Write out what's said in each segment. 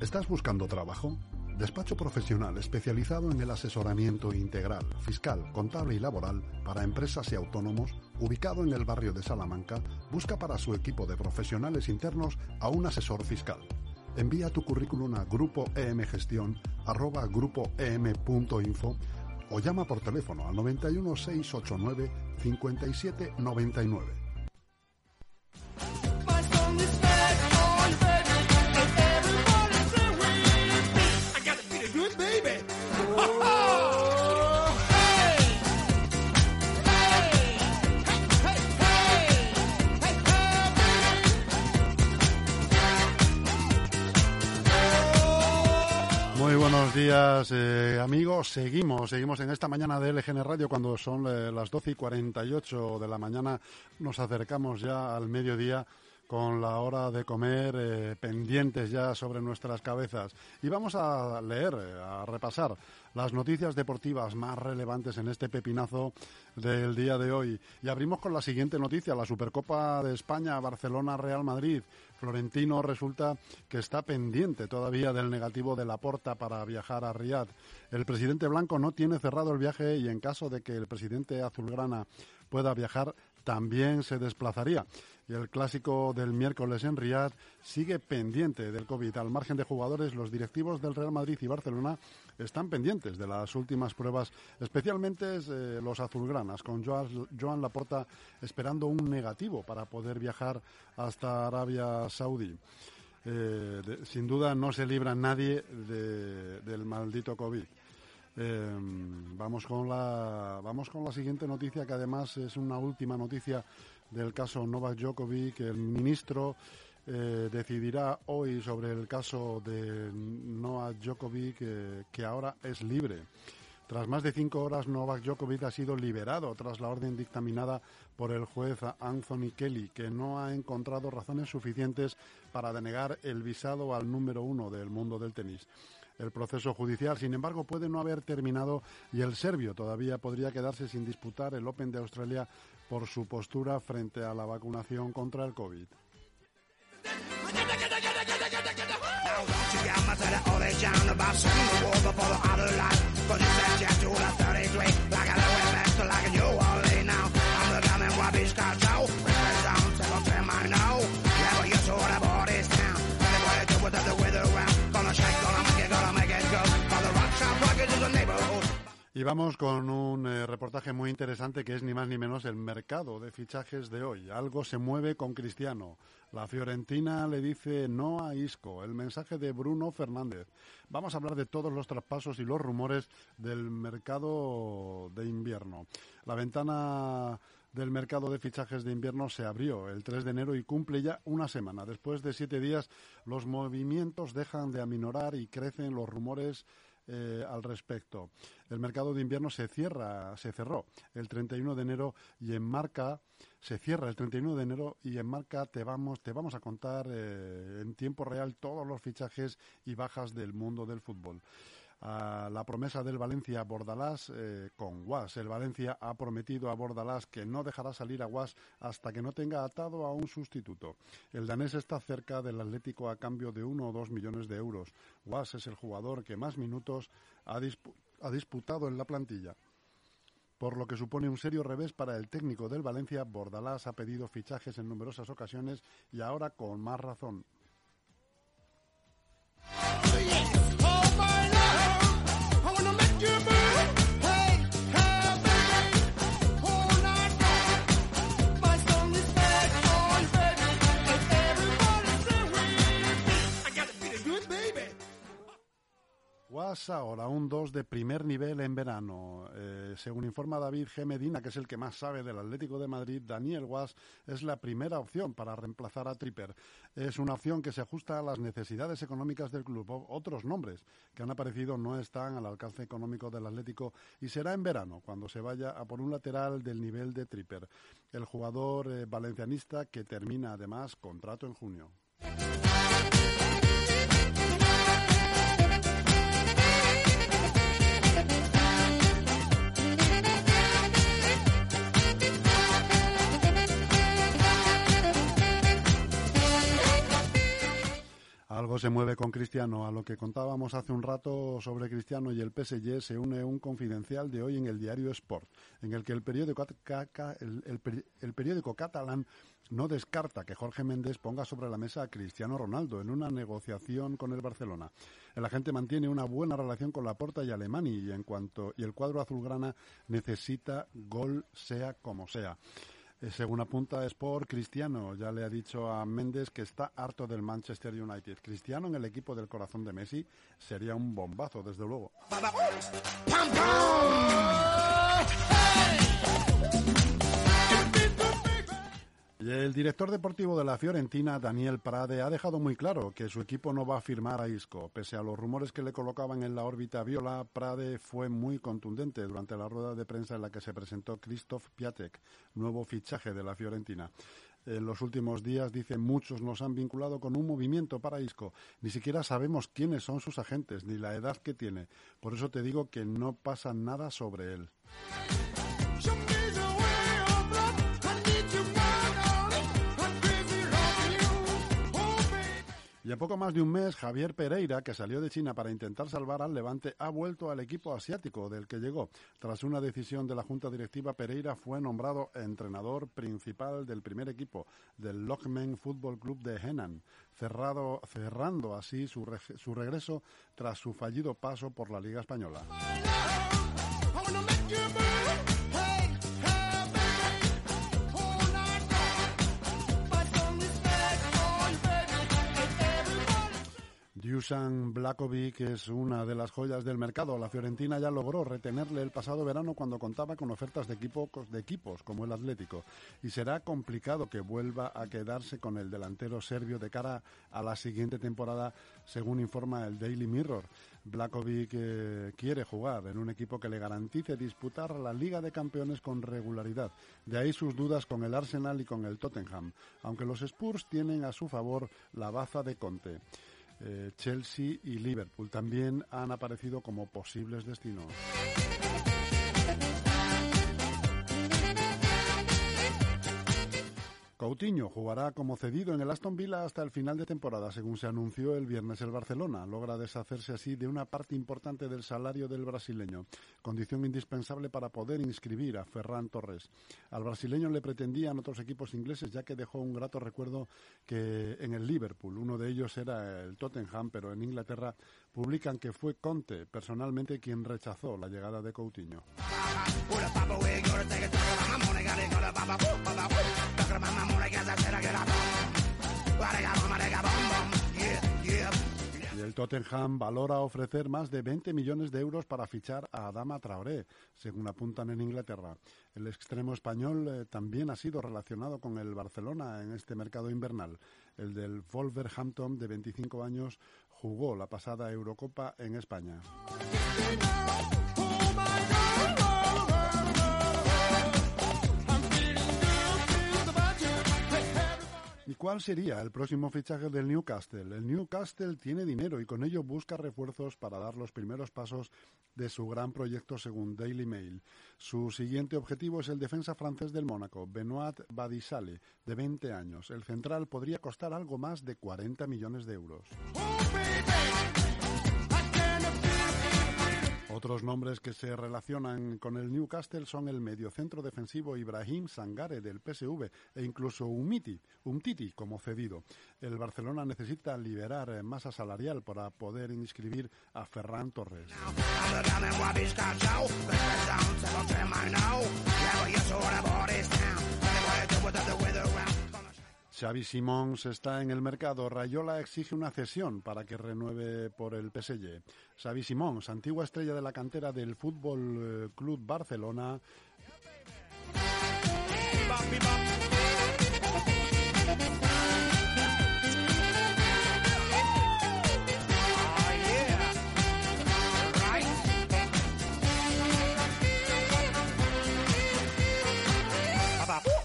¿Estás buscando trabajo? Despacho profesional especializado en el asesoramiento integral, fiscal, contable y laboral para empresas y autónomos, ubicado en el barrio de Salamanca, busca para su equipo de profesionales internos a un asesor fiscal. Envía tu currículum a grupoemgestion@grupoem.info o llama por teléfono al 91 689 57 99. Días, eh, amigos. Seguimos, seguimos en esta mañana de LGN Radio cuando son eh, las 12 y 48 de la mañana. Nos acercamos ya al mediodía con la hora de comer eh, pendientes ya sobre nuestras cabezas. Y vamos a leer, a repasar las noticias deportivas más relevantes en este pepinazo del día de hoy. Y abrimos con la siguiente noticia, la Supercopa de España, Barcelona-Real Madrid. Florentino resulta que está pendiente todavía del negativo de la porta para viajar a Riad. El presidente blanco no tiene cerrado el viaje y en caso de que el presidente azulgrana pueda viajar, también se desplazaría. Y el clásico del miércoles en Riad sigue pendiente del COVID. Al margen de jugadores, los directivos del Real Madrid y Barcelona están pendientes de las últimas pruebas, especialmente eh, los azulgranas, con Joan, Joan Laporta esperando un negativo para poder viajar hasta Arabia Saudí. Eh, sin duda no se libra nadie de- del maldito COVID. Eh, vamos con la vamos con la siguiente noticia que además es una última noticia del caso Novak Djokovic. El ministro eh, decidirá hoy sobre el caso de Novak Djokovic eh, que ahora es libre. Tras más de cinco horas, Novak Djokovic ha sido liberado tras la orden dictaminada por el juez Anthony Kelly, que no ha encontrado razones suficientes para denegar el visado al número uno del mundo del tenis. El proceso judicial, sin embargo, puede no haber terminado y el serbio todavía podría quedarse sin disputar el Open de Australia por su postura frente a la vacunación contra el COVID. up the other life, Y vamos con un eh, reportaje muy interesante que es ni más ni menos el mercado de fichajes de hoy. Algo se mueve con Cristiano. La Fiorentina le dice no a Isco. El mensaje de Bruno Fernández. Vamos a hablar de todos los traspasos y los rumores del mercado de invierno. La ventana del mercado de fichajes de invierno se abrió el 3 de enero y cumple ya una semana. Después de siete días, los movimientos dejan de aminorar y crecen los rumores eh, al respecto. El mercado de invierno se cierra, se cerró el 31 de enero y en marca se cierra el 31 de enero y en marca te vamos te vamos a contar eh, en tiempo real todos los fichajes y bajas del mundo del fútbol. A la promesa del Valencia a Bordalás eh, con Guas. El Valencia ha prometido a Bordalás que no dejará salir a Guas hasta que no tenga atado a un sustituto. El danés está cerca del Atlético a cambio de uno o dos millones de euros. Guas es el jugador que más minutos ha, ha disputado en la plantilla. Por lo que supone un serio revés para el técnico del Valencia, Bordalás ha pedido fichajes en numerosas ocasiones y ahora con más razón. Guas ahora un 2 de primer nivel en verano. Eh, según informa David G. Medina, que es el que más sabe del Atlético de Madrid, Daniel Guas es la primera opción para reemplazar a Tripper. Es una opción que se ajusta a las necesidades económicas del club. Otros nombres que han aparecido no están al alcance económico del Atlético y será en verano cuando se vaya a por un lateral del nivel de Tripper. El jugador eh, valencianista que termina además contrato en junio. Algo se mueve con Cristiano. A lo que contábamos hace un rato sobre Cristiano y el PSG se une un confidencial de hoy en el diario Sport, en el que el periódico, catalán no descarta que Jorge Méndez ponga sobre la mesa a Cristiano Ronaldo en una negociación con el Barcelona. El agente mantiene una buena relación con Laporta y Alemani y en cuanto y el cuadro azulgrana necesita gol sea como sea. Eh, según apunta Sport, Cristiano ya le ha dicho a Méndez que está harto del Manchester United. Cristiano en el equipo del corazón de Messi sería un bombazo, desde luego. El director deportivo de la Fiorentina, Daniel Prade, ha dejado muy claro que su equipo no va a firmar a Isco. Pese a los rumores que le colocaban en la órbita viola, Prade fue muy contundente durante la rueda de prensa en la que se presentó Christoph Piatek, nuevo fichaje de la Fiorentina. En los últimos días, dice, muchos nos han vinculado con un movimiento para Isco. Ni siquiera sabemos quiénes son sus agentes, ni la edad que tiene. Por eso te digo que no pasa nada sobre él. Y a poco más de un mes, Javier Pereira, que salió de China para intentar salvar al Levante, ha vuelto al equipo asiático del que llegó. Tras una decisión de la Junta Directiva, Pereira fue nombrado entrenador principal del primer equipo del Lockman Football Club de Henan, cerrando así su, su regreso tras su fallido paso por la Liga Española. Dusan Blakovic es una de las joyas del mercado. La Fiorentina ya logró retenerle el pasado verano cuando contaba con ofertas de, equipos como el Atlético y será complicado que vuelva a quedarse con el delantero serbio de cara a la siguiente temporada, según informa el Daily Mirror. Blakovic eh, quiere jugar en un equipo que le garantice disputar la Liga de Campeones con regularidad. De ahí sus dudas con el Arsenal y con el Tottenham, aunque los Spurs tienen a su favor la baza de Conte. Eh, Chelsea y Liverpool también han aparecido como posibles destinos. Coutinho jugará como cedido en el Aston Villa hasta el final de temporada, según se anunció el viernes el Barcelona. Logra deshacerse así de una parte importante del salario del brasileño, condición indispensable para poder inscribir a Ferran Torres. Al brasileño le pretendían otros equipos ingleses, ya que dejó un grato recuerdo que en el Liverpool, uno de ellos era el Tottenham, pero en Inglaterra publican que fue Conte personalmente quien rechazó la llegada de Coutinho. Y el Tottenham valora ofrecer más de 20 millones de euros para fichar a Adama Traoré, según apuntan en Inglaterra. El extremo español eh, también ha sido relacionado con el Barcelona en este mercado invernal. El del Wolverhampton, de 25 años, jugó la pasada Eurocopa en España. ¿Y cuál sería el próximo fichaje del Newcastle? El Newcastle tiene dinero y con ello busca refuerzos para dar los primeros pasos de su gran proyecto según Daily Mail. Su siguiente objetivo es el defensa francés del Mónaco, Benoit Badisale, de 20 años. El central podría costar algo más de 40 millones de euros. Otros nombres que se relacionan con el Newcastle son el mediocentro defensivo Ibrahim Sangare del PSV e incluso Umiti, Umtiti como cedido. El Barcelona necesita liberar masa salarial para poder inscribir a Ferran Torres. Xavi Simons está en el mercado. Rayola exige una cesión para que renueve por el PSG. Xavi Simons, antigua estrella de la cantera del Fútbol eh, Club Barcelona.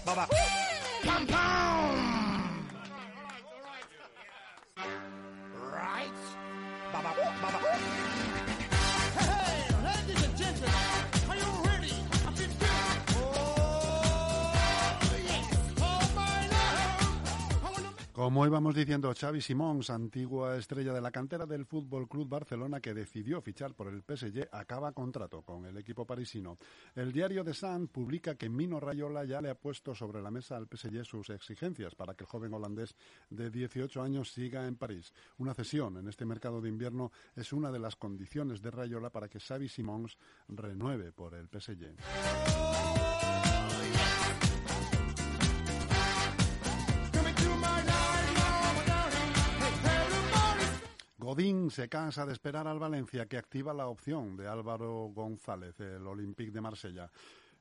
Baba. Como íbamos diciendo, Xavi Simons, antigua estrella de la cantera del Fútbol Club Barcelona que decidió fichar por el PSG, acaba contrato con el equipo parisino. El diario The Sun publica que Mino Rayola ya le ha puesto sobre la mesa al PSG sus exigencias para que el joven holandés de 18 años siga en París. Una cesión en este mercado de invierno es una de las condiciones de Rayola para que Xavi Simons renueve por el PSG. Godín se cansa de esperar al Valencia, que activa la opción de Álvaro González, el Olympique de Marsella.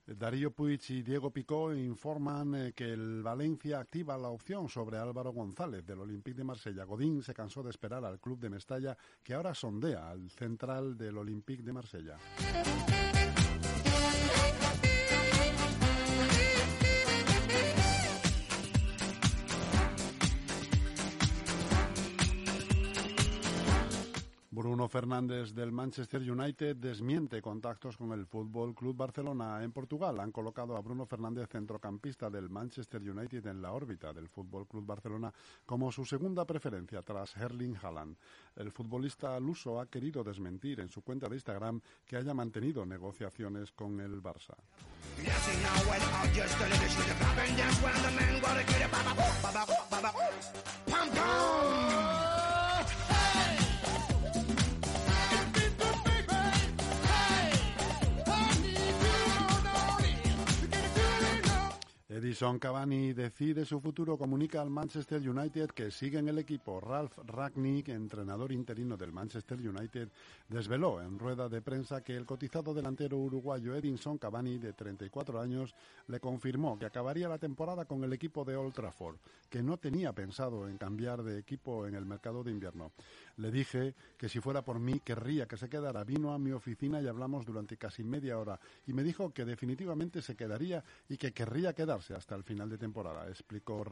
Darío Puig y Diego Picó informan eh, que el Valencia activa la opción sobre Álvaro González del Olympique de Marsella. Godín se cansó de esperar al club de Mestalla, que ahora sondea al central del Olympique de Marsella. Bruno Fernández del Manchester United desmiente contactos con el Fútbol Club Barcelona en Portugal. Han colocado a Bruno Fernández, centrocampista del Manchester United, en la órbita del Fútbol Club Barcelona como su segunda preferencia tras Erling Haaland. El futbolista luso ha querido desmentir en su cuenta de Instagram que haya mantenido negociaciones con el Barça. Edison Cavani decide su futuro, comunica al Manchester United que sigue en el equipo. Ralph Ragnick, entrenador interino del Manchester United, desveló en rueda de prensa que el cotizado delantero uruguayo Edison Cavani, de 34 años, le confirmó que acabaría la temporada con el equipo de Old Trafford, que no tenía pensado en cambiar de equipo en el mercado de invierno. Le dije que si fuera por mí querría que se quedara. Vino a mi oficina y hablamos durante casi media hora. Y me dijo que definitivamente se quedaría y que querría quedarse hasta el final de temporada, explicó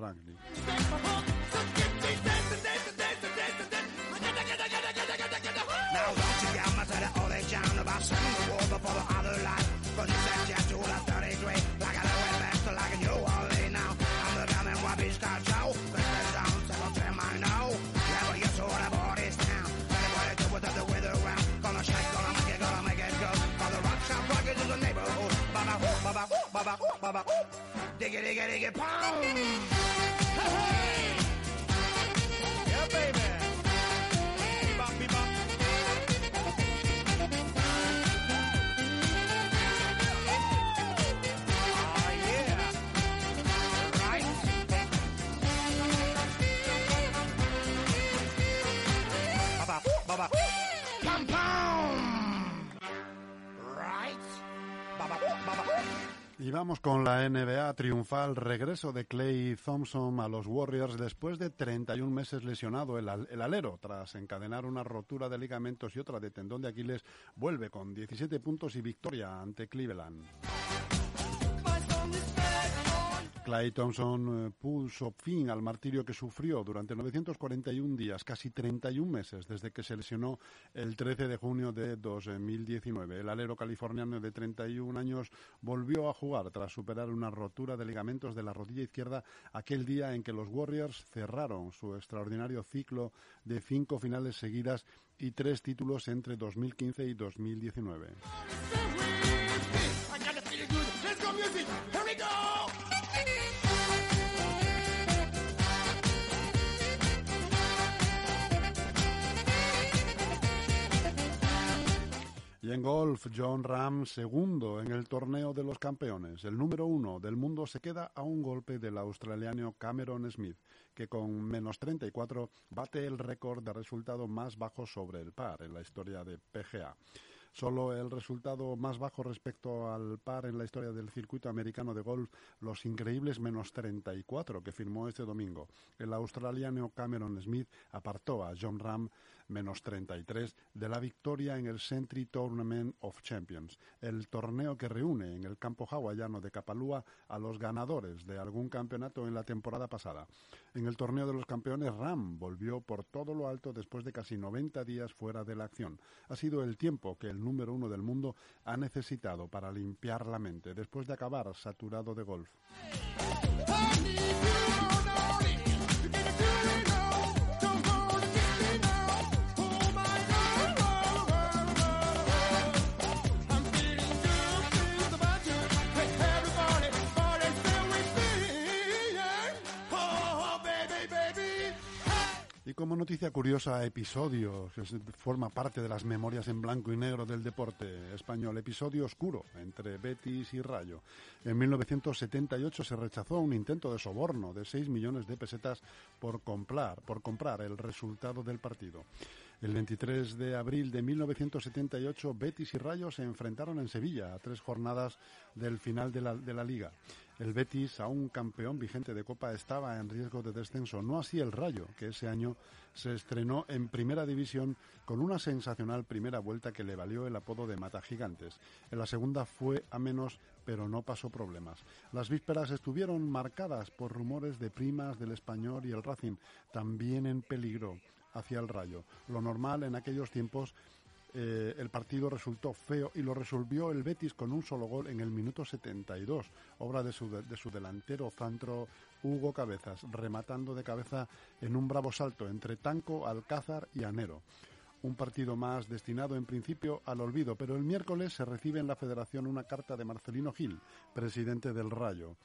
Ragni. diggy, diggy, diggy, pound. Hey, Yeah, baby. Bebop, bebop. Oh, Y vamos con la NBA triunfal regreso de Clay Thompson a los Warriors después de 31 meses lesionado. El, el, alero, tras encadenar una rotura de ligamentos y otra de tendón de Aquiles, vuelve con 17 puntos y victoria ante Cleveland. Clay Thompson eh, puso fin al martirio que sufrió durante 941 días, casi 31 meses, desde que se lesionó el 13 de junio de 2019. El alero californiano de 31 años volvió a jugar tras superar una rotura de ligamentos de la rodilla izquierda aquel día en que los Warriors cerraron su extraordinario ciclo de cinco finales seguidas y tres títulos entre 2015 y 2019. En golf, John Ram, segundo en el torneo de los campeones. El número uno del mundo se queda a un golpe del australiano Cameron Smith, que con menos 34 bate el récord de resultado más bajo sobre el par en la historia de PGA. Solo el resultado más bajo respecto al par en la historia del circuito americano de golf, los increíbles menos 34 que firmó este domingo. El australiano Cameron Smith apartó a John Ram menos 33 de la victoria en el Century Tournament of Champions, el torneo que reúne en el campo hawaiano de Kapalua a los ganadores de algún campeonato en la temporada pasada. En el torneo de los campeones, Ram volvió por todo lo alto después de casi 90 días fuera de la acción. Ha sido el tiempo que el número uno del mundo ha necesitado para limpiar la mente después de acabar saturado de golf. Como noticia curiosa, episodio que forma parte de las memorias en blanco y negro del deporte español, episodio oscuro entre Betis y Rayo. En 1978 se rechazó un intento de soborno de 6 millones de pesetas por comprar, por comprar el resultado del partido. El 23 de abril de 1978, Betis y Rayo se enfrentaron en Sevilla a tres jornadas del final de la liga. El Betis, aún campeón vigente de Copa, estaba en riesgo de descenso, no así el Rayo, que ese año se estrenó en Primera División con una sensacional primera vuelta que le valió el apodo de Mata Gigantes. En la segunda fue a menos, pero no pasó problemas. Las vísperas estuvieron marcadas por rumores de primas del Español y el Racing, también en peligro hacia el Rayo. Lo normal en aquellos tiempos eh, el partido resultó feo y lo resolvió el Betis con un solo gol en el minuto 72, obra de su, de su delantero Zantro Hugo Cabezas, rematando de cabeza en un bravo salto entre Tanco, Alcázar y Anero. Un partido más destinado en principio al olvido, pero el miércoles se recibe en la Federación una carta de Marcelino Gil, presidente del Rayo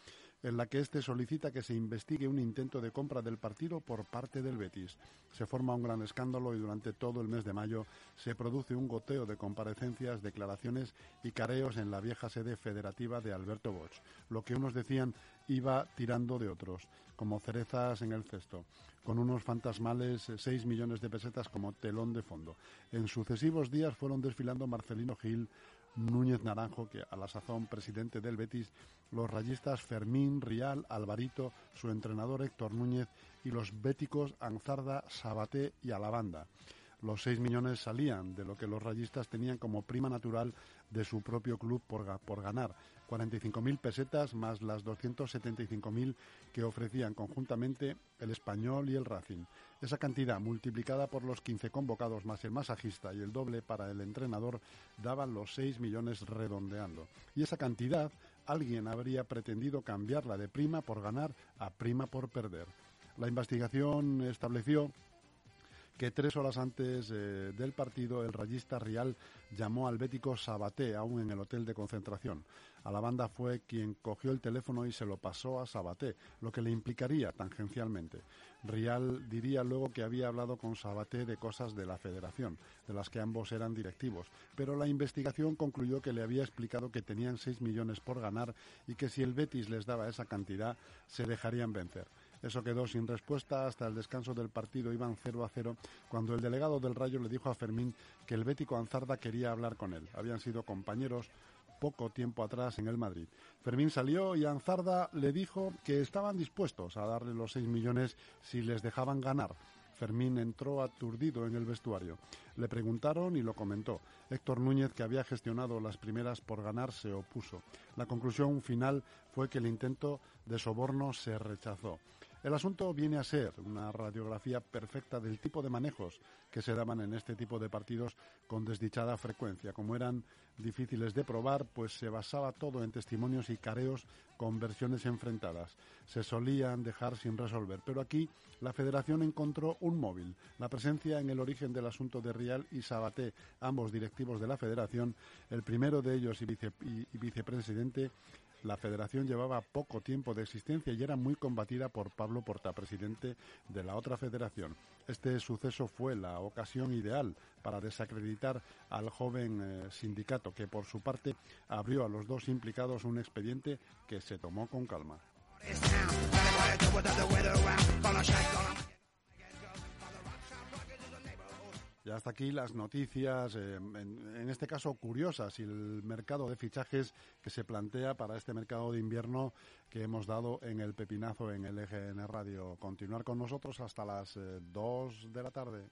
en la que éste solicita que se investigue un intento de compra del partido por parte del Betis. Se forma un gran escándalo y durante todo el mes de mayo se produce un goteo de comparecencias, declaraciones y careos en la vieja sede federativa de Alberto Bosch. Lo que unos decían iba tirando de otros, como cerezas en el cesto, con unos fantasmales 6 eh, millones de pesetas como telón de fondo. En sucesivos días fueron desfilando Marcelino Gil, Núñez Naranjo, que a la sazón presidente del Betis, los rayistas Fermín, Rial, Alvarito, su entrenador Héctor Núñez y los béticos Anzarda, Sabaté y Alabanda. Los seis millones salían de lo que los rayistas tenían como prima natural de su propio club por, por ganar, 45.000 pesetas más las 275.000 que ofrecían conjuntamente el Español y el Racing. Esa cantidad multiplicada por los 15 convocados más el masajista y el doble para el entrenador daban los 6 millones redondeando. Y esa cantidad alguien habría pretendido cambiarla de prima por ganar a prima por perder. La investigación estableció que tres horas antes eh, del partido el rayista Rial llamó al bético Sabaté, aún en el hotel de concentración. A la banda fue quien cogió el teléfono y se lo pasó a Sabaté, lo que le implicaría tangencialmente. Rial diría luego que había hablado con Sabaté de cosas de la federación, de las que ambos eran directivos, pero la investigación concluyó que le había explicado que tenían seis millones por ganar y que si el Betis les daba esa cantidad se dejarían vencer. Eso quedó sin respuesta hasta el descanso del partido. Iban 0 a 0 cuando el delegado del Rayo le dijo a Fermín que el bético Anzarda quería hablar con él. Habían sido compañeros poco tiempo atrás en el Madrid. Fermín salió y Anzarda le dijo que estaban dispuestos a darle los 6 millones si les dejaban ganar. Fermín entró aturdido en el vestuario. Le preguntaron y lo comentó. Héctor Núñez, que había gestionado las primeras por ganar, se opuso. La conclusión final fue que el intento de soborno se rechazó. El asunto viene a ser una radiografía perfecta del tipo de manejos que se daban en este tipo de partidos con desdichada frecuencia. Como eran difíciles de probar, pues se basaba todo en testimonios y careos con versiones enfrentadas. Se solían dejar sin resolver, pero aquí la Federación encontró un móvil. La presencia en el origen del asunto de Rial y Sabaté, ambos directivos de la Federación, el primero de ellos y, y vicepresidente, la federación llevaba poco tiempo de existencia y era muy combatida por Pablo Porta, presidente de la otra federación. Este suceso fue la ocasión ideal para desacreditar al joven eh, sindicato, que por su parte abrió a los dos implicados un expediente que se tomó con calma. Ya hasta aquí las noticias, eh, en, este caso curiosas, y el mercado de fichajes que se plantea para este mercado de invierno que hemos dado en el Pepinazo en el EGN Radio. Continuar con nosotros hasta las 2 eh, de la tarde.